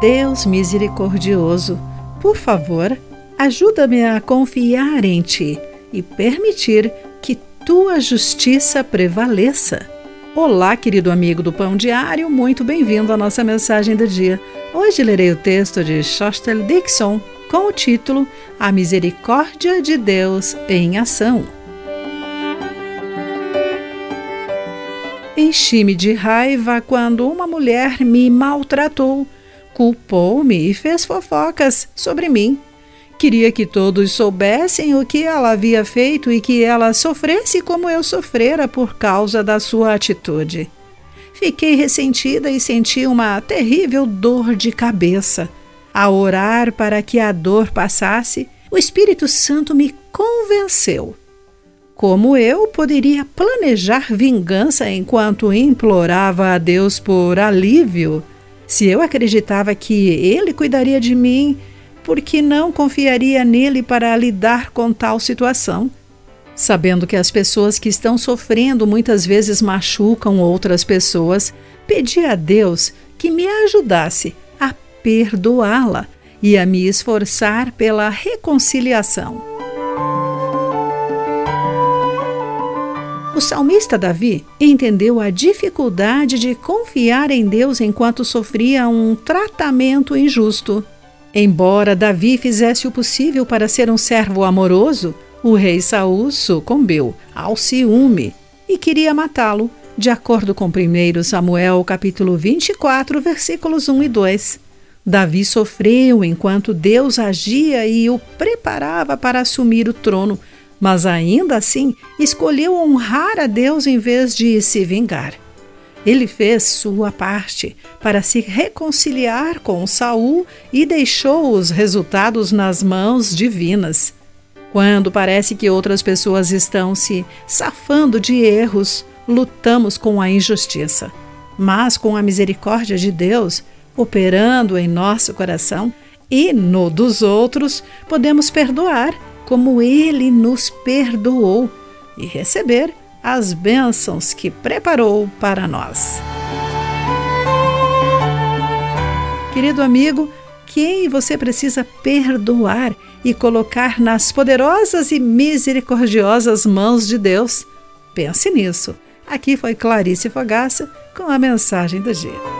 Deus misericordioso, por favor, ajuda-me a confiar em Ti e permitir que Tua justiça prevaleça. Olá, querido amigo do Pão Diário, muito bem-vindo à nossa mensagem do dia. Hoje lerei o texto de Shostel Dixon com o título A Misericórdia de Deus em Ação. Enchi-me de raiva quando uma mulher me maltratou culpou-me e fez fofocas sobre mim. Queria que todos soubessem o que ela havia feito e que ela sofresse como eu sofrera por causa da sua atitude. Fiquei ressentida e senti uma terrível dor de cabeça. Ao orar para que a dor passasse, o Espírito Santo me convenceu. Como eu poderia planejar vingança enquanto implorava a Deus por alívio? Se eu acreditava que ele cuidaria de mim, por que não confiaria nele para lidar com tal situação? Sabendo que as pessoas que estão sofrendo muitas vezes machucam outras pessoas, pedi a Deus que me ajudasse a perdoá-la e a me esforçar pela reconciliação. O salmista Davi entendeu a dificuldade de confiar em Deus enquanto sofria um tratamento injusto. Embora Davi fizesse o possível para ser um servo amoroso, o rei Saul sucumbiu ao ciúme e queria matá-lo, de acordo com 1 Samuel capítulo 24, versículos 1 e 2. Davi sofreu enquanto Deus agia e o preparava para assumir o trono, mas ainda assim escolheu honrar a Deus em vez de se vingar. Ele fez sua parte para se reconciliar com Saul e deixou os resultados nas mãos divinas. Quando parece que outras pessoas estão se safando de erros, lutamos com a injustiça. Mas com a misericórdia de Deus operando em nosso coração e no dos outros, podemos perdoar como ele nos perdoou e receber as bênçãos que preparou para nós. Querido amigo, quem você precisa perdoar e colocar nas poderosas e misericordiosas mãos de Deus? Pense nisso. Aqui foi Clarice Fogaça com a mensagem do dia.